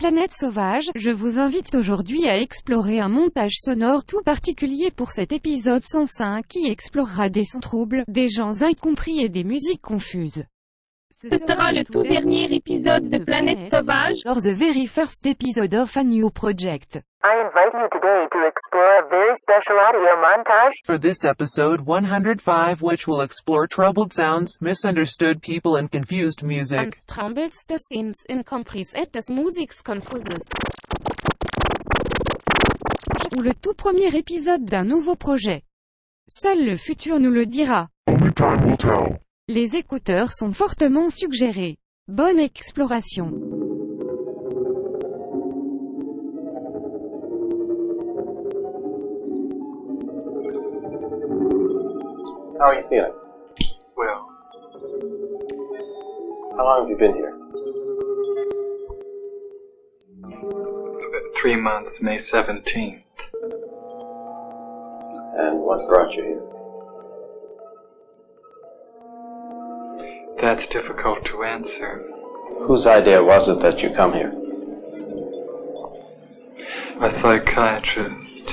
Planète Sauvage, je vous invite aujourd'hui à explorer un montage sonore tout particulier pour cet épisode 105 qui explorera des sons troubles, des gens incompris et des musiques confuses. Ce sera le tout dernier épisode de Planète Sauvage. Or the very first episode of a new project. I invite you today to explore a very special audio montage. For this episode 105 which will explore troubled sounds, misunderstood people and confused music. Angst Traumbilds des Ins Incompris et des Musiks Confuses. Ou le tout premier épisode d'un nouveau projet. Seul le futur nous le dira. Only time will tell. Les écouteurs sont fortement suggérés. Bonne exploration. How are you feeling? Well, How long have you been here? three months, May 17th. And what brought you here? That's difficult to answer. Whose idea was it that you come here? A psychiatrist.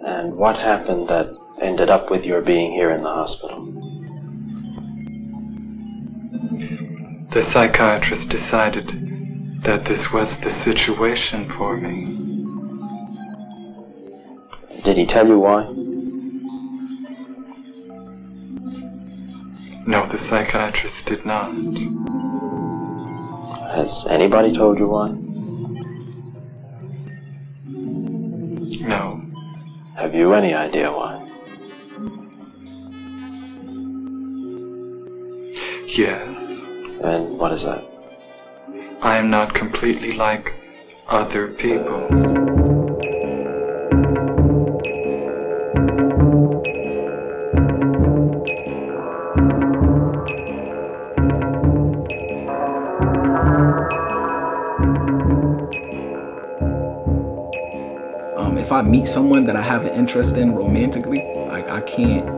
And what happened that ended up with your being here in the hospital? The psychiatrist decided that this was the situation for me. Did he tell you why? No, the psychiatrist did not. Has anybody told you why? No. Have you any idea why? Yes. And what is that? I am not completely like other people. I meet someone that I have an interest in romantically, like I can't,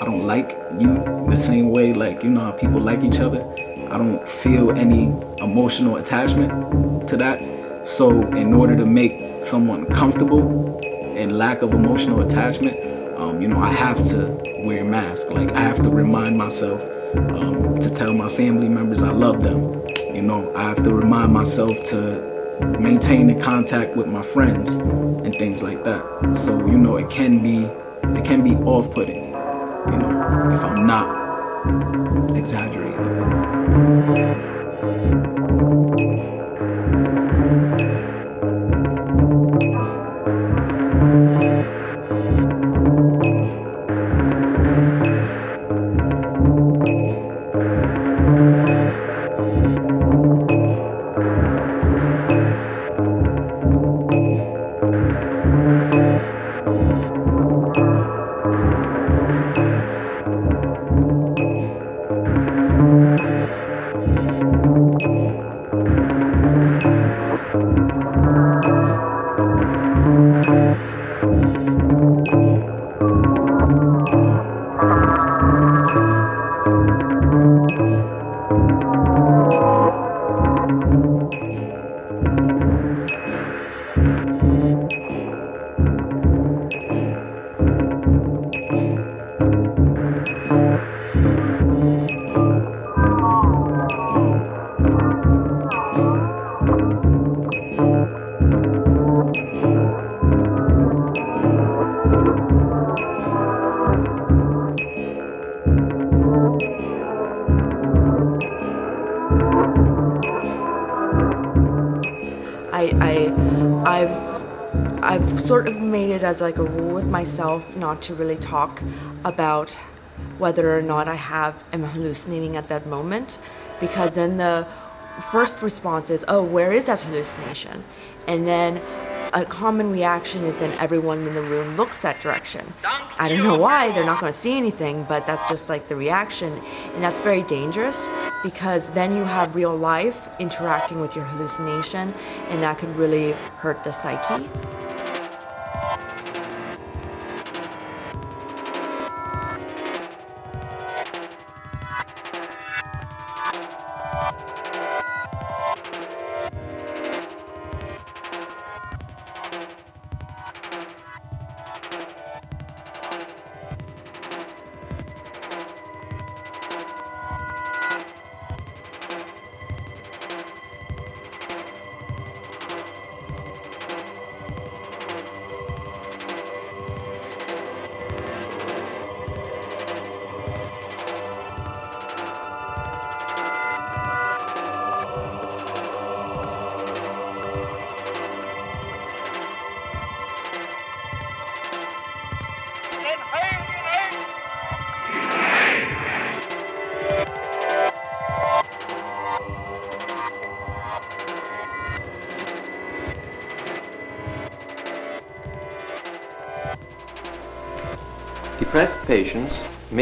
I don't like you the same way like you know how people like each other. I don't feel any emotional attachment to that. So in order to make someone comfortable and lack of emotional attachment, um, you know, I have to wear a mask. Like I have to remind myself um, to tell my family members I love them. You know, I have to remind myself to maintain the contact with my friends and things like that. So you know, it can be it can be off-putting. You know, if I'm not exaggerating. As like a rule with myself not to really talk about whether or not I have am hallucinating at that moment, because then the first response is, oh, where is that hallucination? And then a common reaction is then everyone in the room looks that direction. I don't know why, they're not going to see anything, but that's just like the reaction. And that's very dangerous because then you have real life interacting with your hallucination, and that could really hurt the psyche.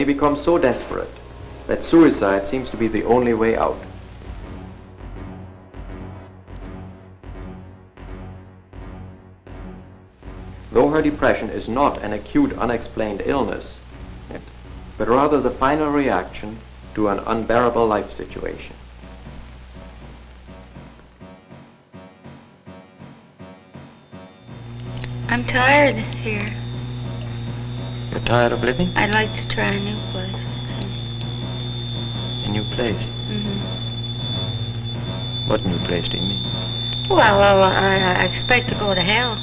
May become so desperate that suicide seems to be the only way out. Though her depression is not an acute unexplained illness, but rather the final reaction to an unbearable life situation. I'm tired here. You're tired of living? I'd like to try a new place. A new place? Mm-hmm. What new place do you mean? Well, well, I, I expect to go to hell.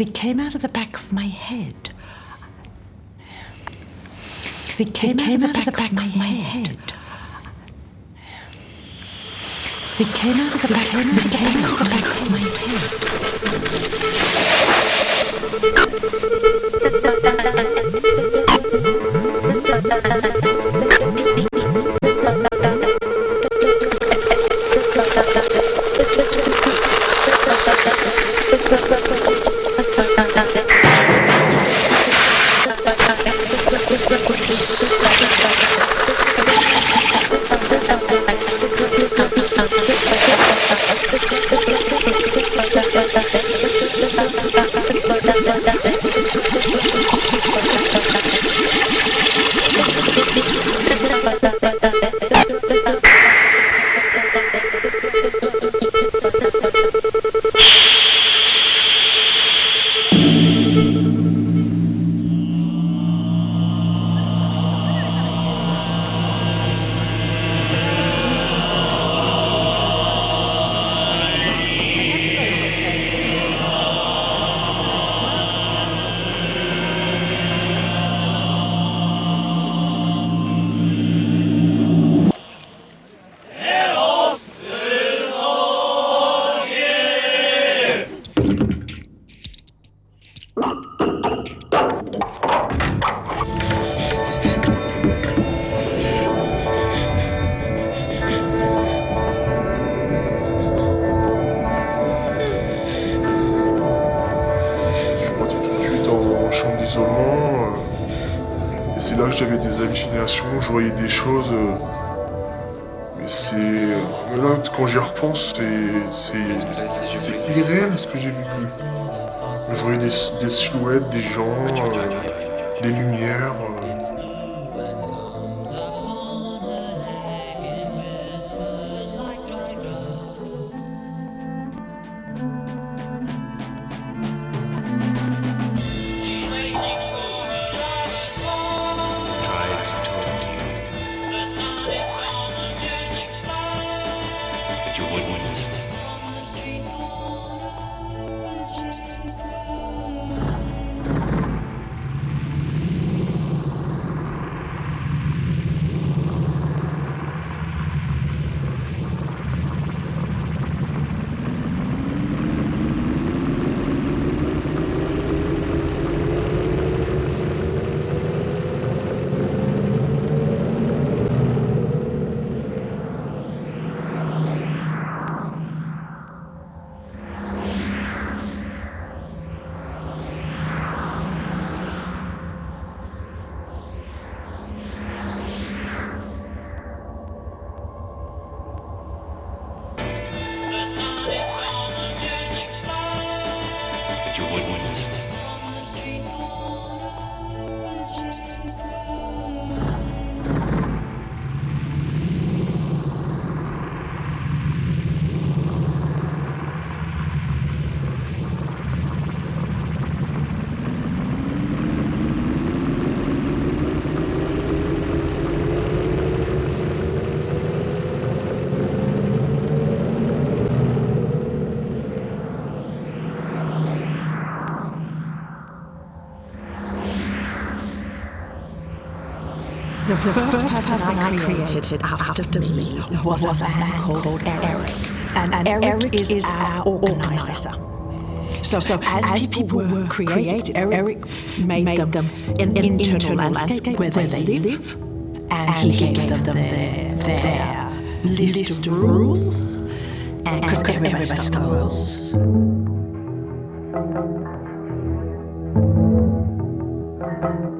They came out of the back of my head. They came, they came out, of the back, of, my, of my head. head. They came out of the back, came out of the back, of the back of my Je Thank you. Quand j'y repense, c'est. Irréel ce que j'ai vécu. Je voyais des, des silhouettes, des gens, euh, des lumières. euh, The first person I created after me was a man called Eric. And Eric is our organizer. So, so as, people were created, Eric made them an internal landscape where they live, and he gave them their, their list of rules, because everybody's got rules. non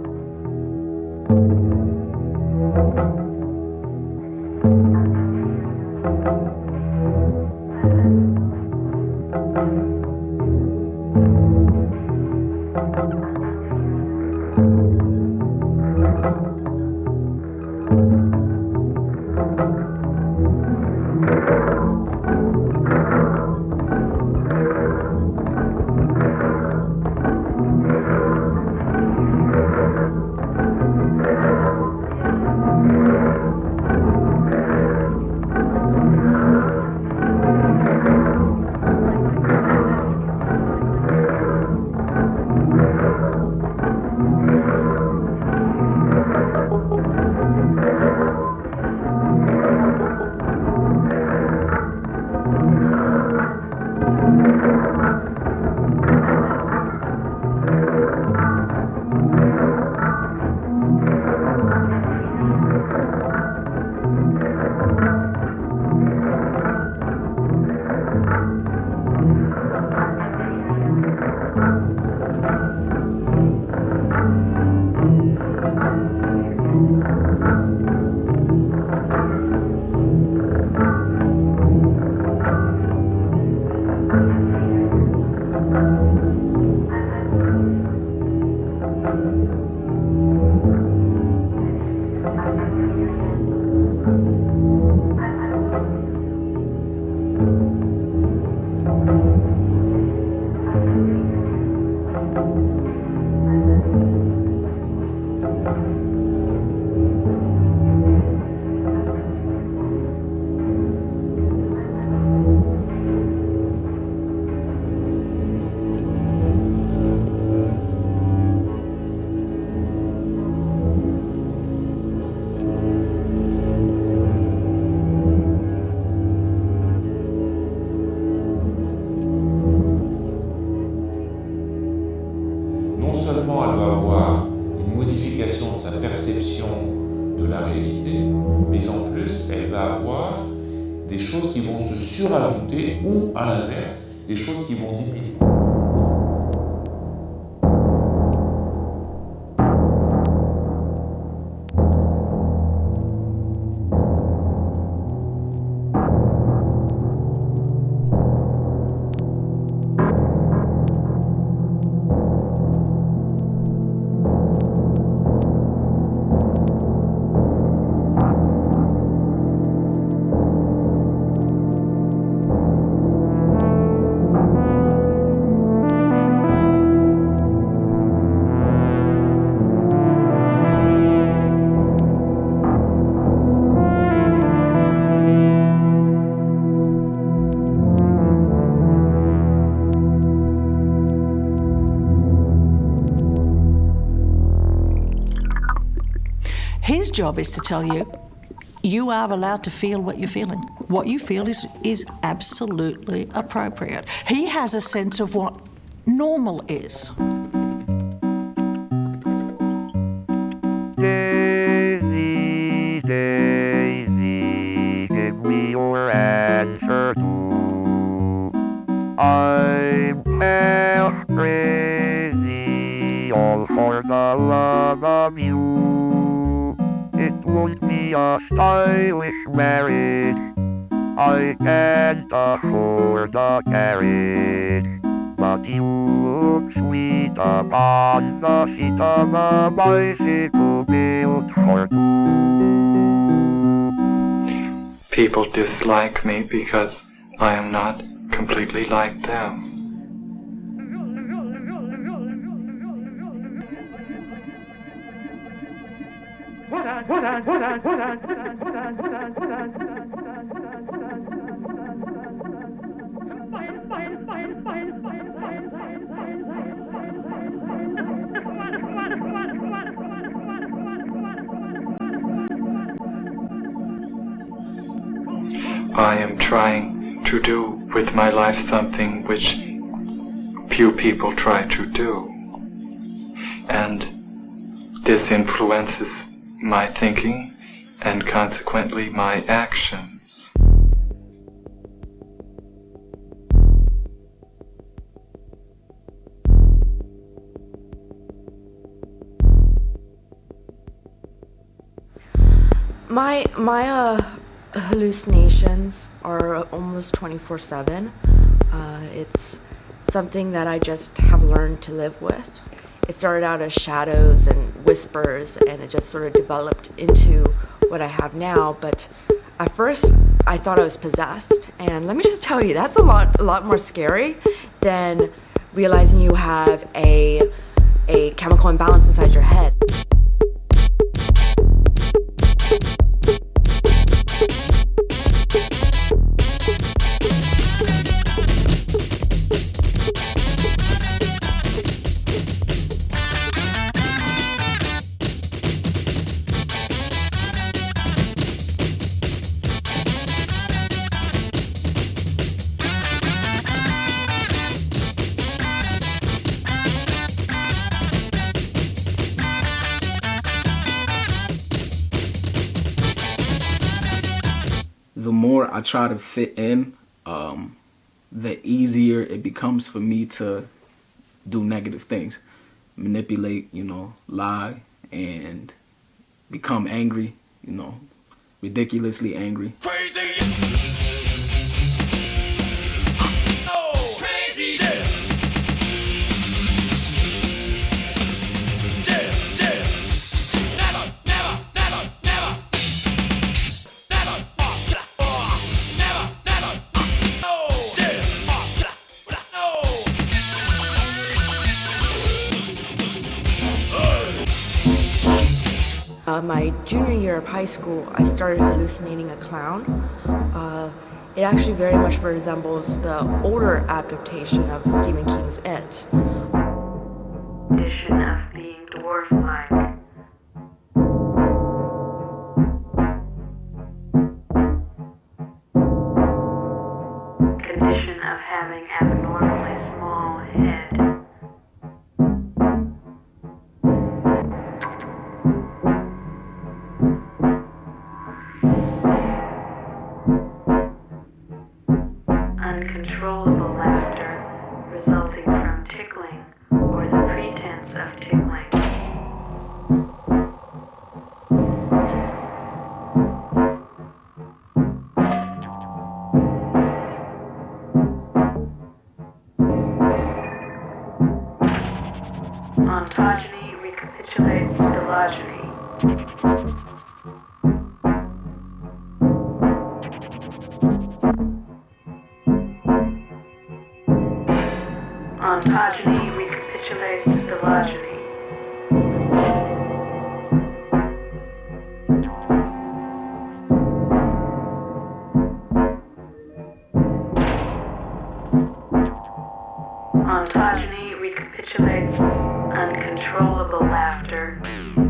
His job is to tell you you are allowed to feel what you're feeling. What you feel is, is absolutely appropriate. He has a sense of what normal is. Be a stylish marriage. I can't afford a carriage. But you look sweet upon the seat of a bicycle built for two. People dislike me because I am not completely like them. I am trying to do with my life something which few people try to do. And this influences my thinking and consequently my actions. My my uh, hallucinations are almost 24/7. Uh, it's something that I just have learned to live with. It started out as shadows and whispers, and it just sort of developed into what I have now. But at first, I thought I was possessed, and let me just tell you, that's a lot a lot more scary than realizing you have a a chemical imbalance inside your head. Try to fit in, um, the easier it becomes for me to do negative things, manipulate, you know, lie, and become angry, you know, ridiculously angry. Uh, my junior year of high school, I started hallucinating a clown. Uh, it actually very much resembles the older adaptation of Stephen King's It. Condition of being dwarf-like. Uncontrollable laughter.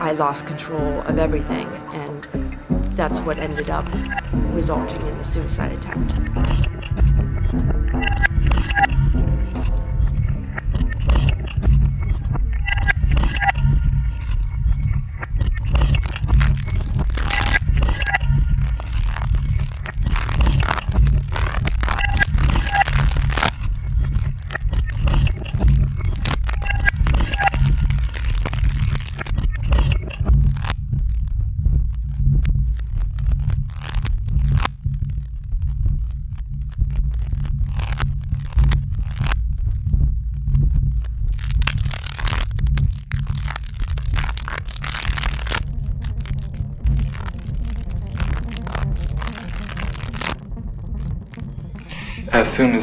I lost control of everything, and that's what ended up resulting in the suicide attempt.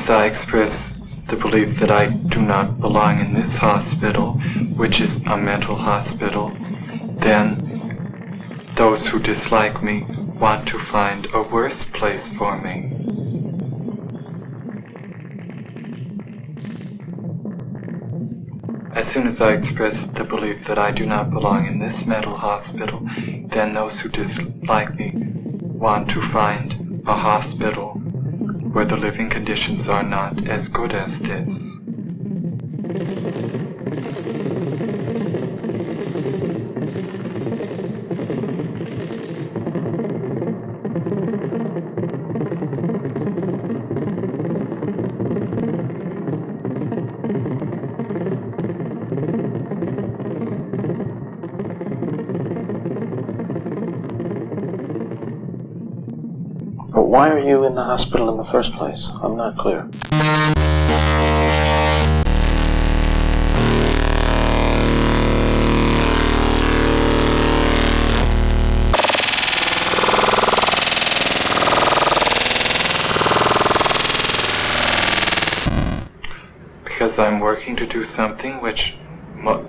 As I express the belief that I do not belong in this hospital, which is a mental hospital, then those who dislike me want to find a worse place for me. As soon as I express the belief that I do not belong in this mental hospital, then those who dislike me want to find a hospital where the living conditions are not as good as this. You in the hospital in the first place? I'm not clear. Because I'm working to do something which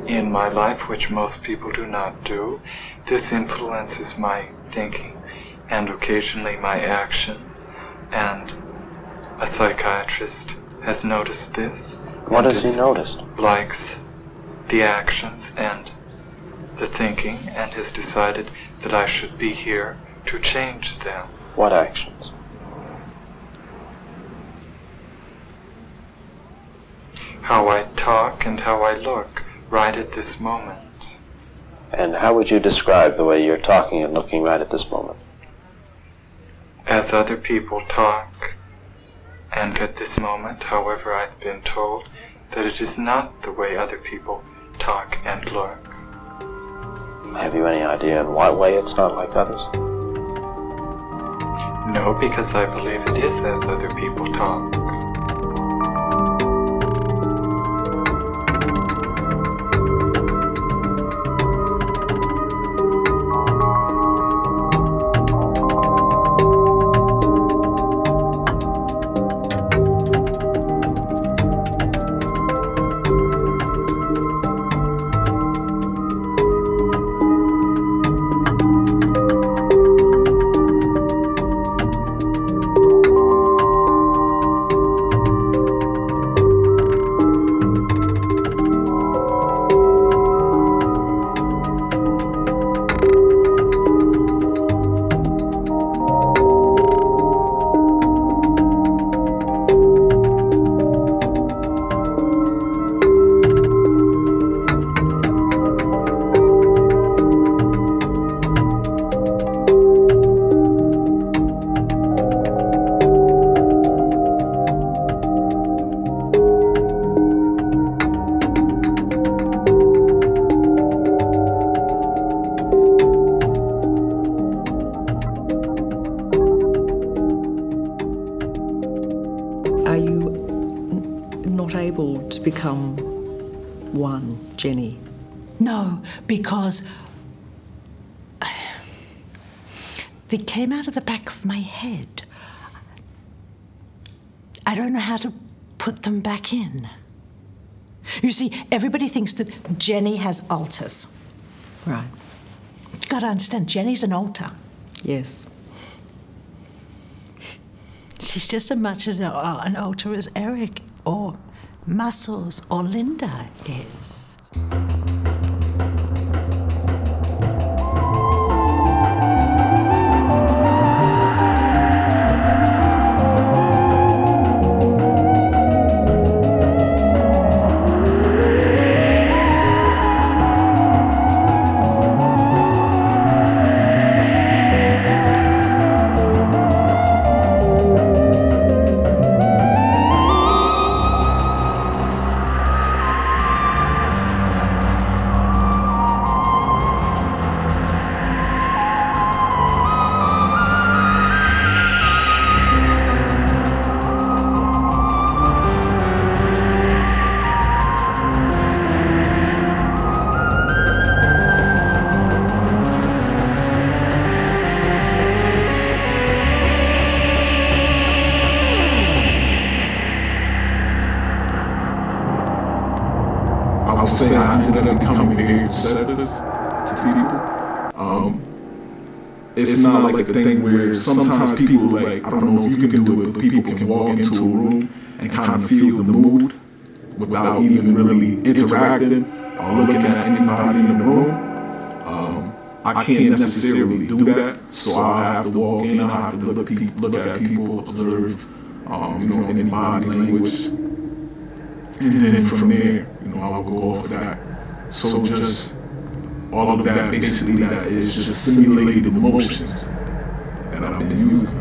in my life which most people do not do. This influences my thinking and occasionally my actions. Psychiatrist has noticed this. What has he noticed? Likes the actions and the thinking and has decided that I should be here to change them. What actions? How I talk and how I look right at this moment. And how would you describe the way you're talking and looking right at this moment? As other people talk, and at this moment, however, I've been told that it is not the way other people talk and look. Have you any idea in what way it's not like others? No, because I believe it is as other people talk. They came out of the back of my head. I don't know how to put them back in. You see, everybody thinks that Jenny has alters. Right. You've gotta understand, Jenny's an alter. Yes. She's just as much as uh, an alter as Eric or Muscles or Linda is. Like a thing where sometimes people like I don't know if you can do it, but people can walk into a room and kind of feel the mood without even really interacting or looking at anybody in the room. Um, I can't necessarily do that, so I have to walk in. I have to look, look at people, observe, um, you know, any body language, and then from there, you know, I'll go off of that. So just all of that, basically, that is just simulated emotions that been using.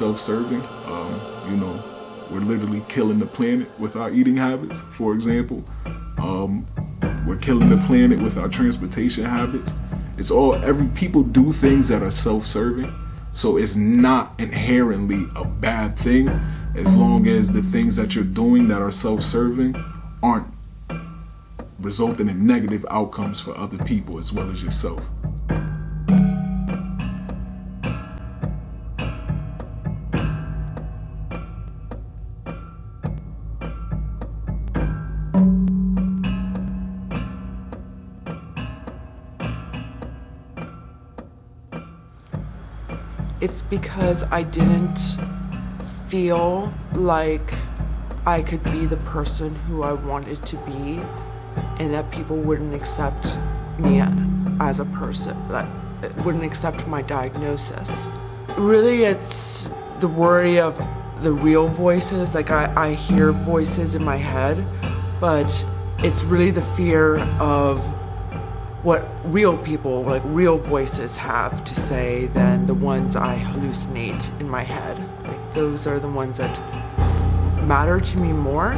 Self-serving. Um, you know, we're literally killing the planet with our eating habits, for example. Um, we're killing the planet with our transportation habits. It's all every people do things that are self-serving. So it's not inherently a bad thing as long as the things that you're doing that are self-serving aren't resulting in negative outcomes for other people as well as yourself. It's because I didn't feel like I could be the person who I wanted to be and that people wouldn't accept me as a person, that wouldn't accept my diagnosis. Really, it's the worry of the real voices. Like, I, I hear voices in my head, but it's really the fear of what real people, like real voices, have to say than the ones I hallucinate in my head. Like, those are the ones that matter to me more.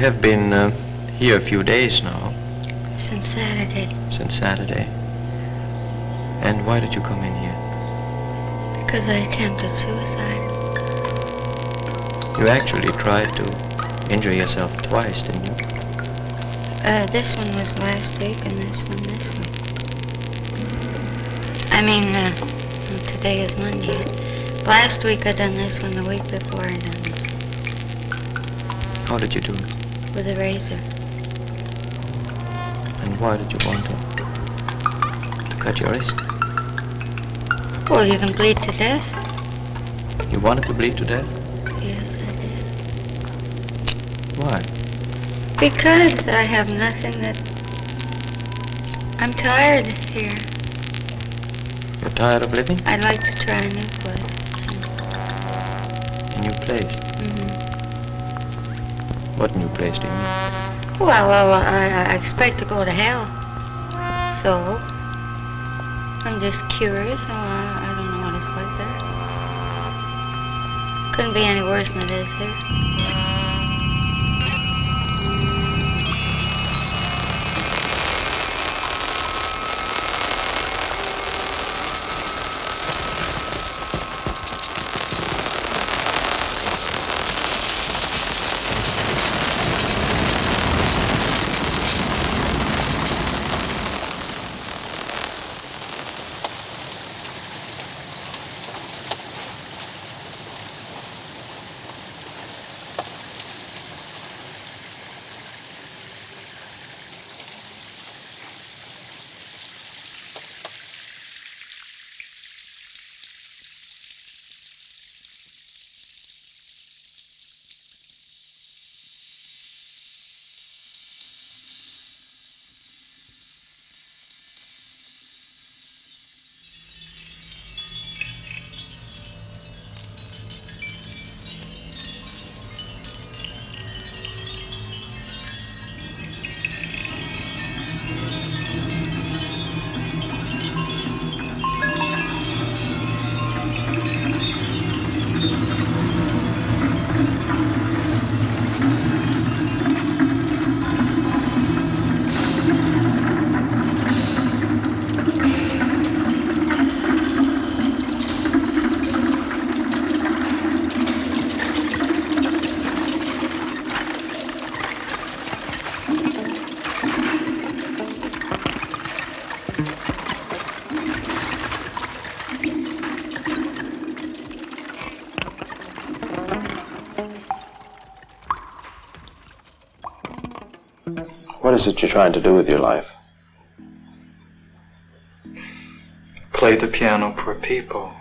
Have been uh, here a few days now, Since Saturday. since Saturday. And why did you come in here? Because I attempted suicide. You actually tried to injure yourself twice, didn't you? Uh, this one was last week and this one this week. I mean, uh, today is Monday. Last week I done this one, the week before I done this How did you do it? With a razor. And why did you want to, to cut your wrist? Well, you can bleed to death. You wanted to bleed to death? Yes, I did. Why? Because I have nothing that... I'm tired here. You're tired of living? I'd like to try a new place. A new place? What new place do you mean? Well, well, well, I, I expect to go to hell. So, I'm just curious. Oh, I, I don't know what it's like there. Couldn't be any worse than it is here. Is it you're trying to do with your life? Play the piano for people.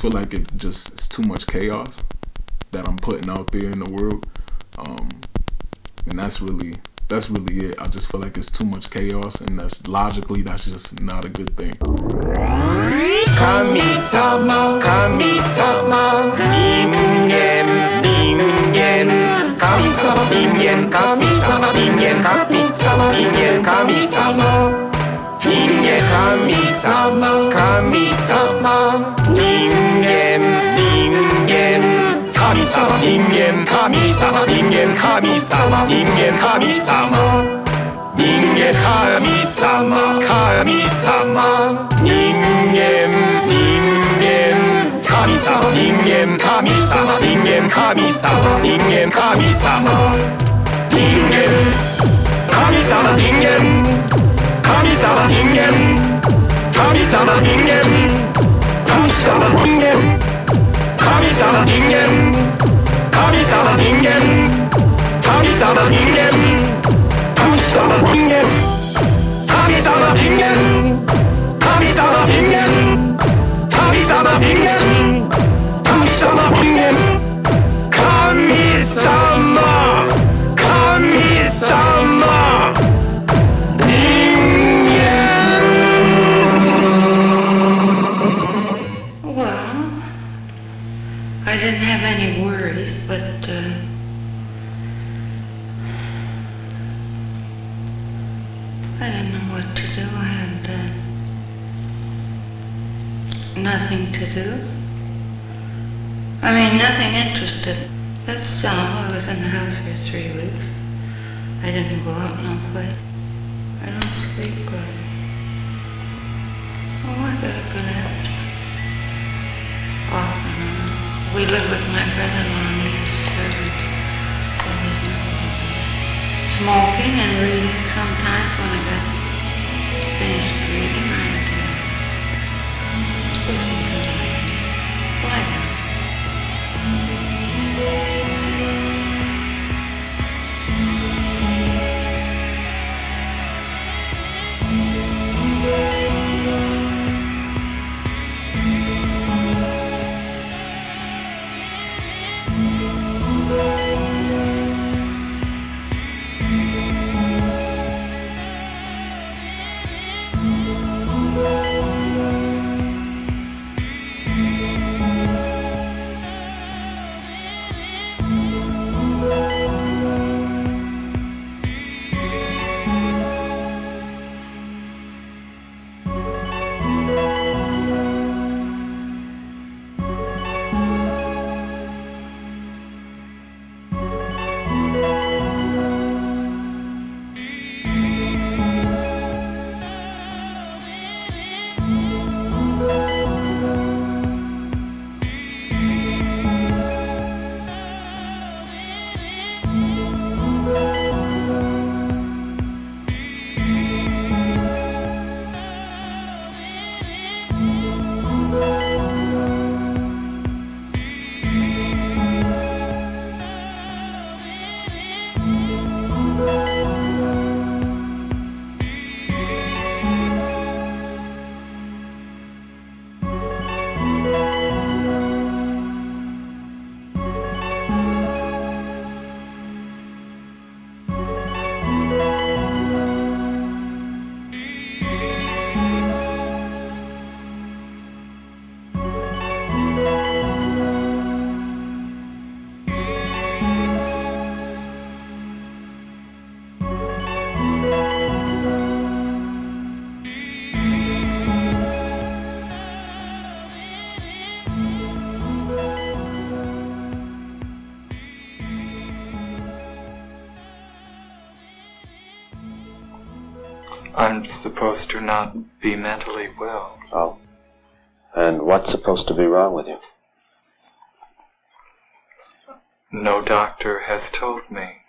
feel like it just it's too much chaos that I'm putting out there in the world. Um, and that's really that's really it. I just feel like it's too much chaos, and that's logically that's just not a good thing. Kamisama, kamisama, bingen, bingen, kamisama, bingen, kamisama, bingen, kamisama, bingen, kamisama, bingen, kamisama, kamisama. 人間人間。神様人間。神様人間。人間神様人間神様人間神様人間。神様。人間神様。神様。人間人間。神様人間。神様人間。神様人間。神様。人間。神様人間。神様人間。神様人間。神様人間神様人間神様人間神様人間神様人間神様人間神様人間神様人間神様人間神様 nothing to do. I mean, nothing interested. That's all. I was in the house for three weeks. I didn't go out no place. I don't sleep good. Oh, I got a good appetite. Off and on. We live with my brother-in-law and his servant. So smoking and reading. Sometimes when I got finished reading, I'm supposed to not be mentally well. Oh. And what's supposed to be wrong with you? No doctor has told me.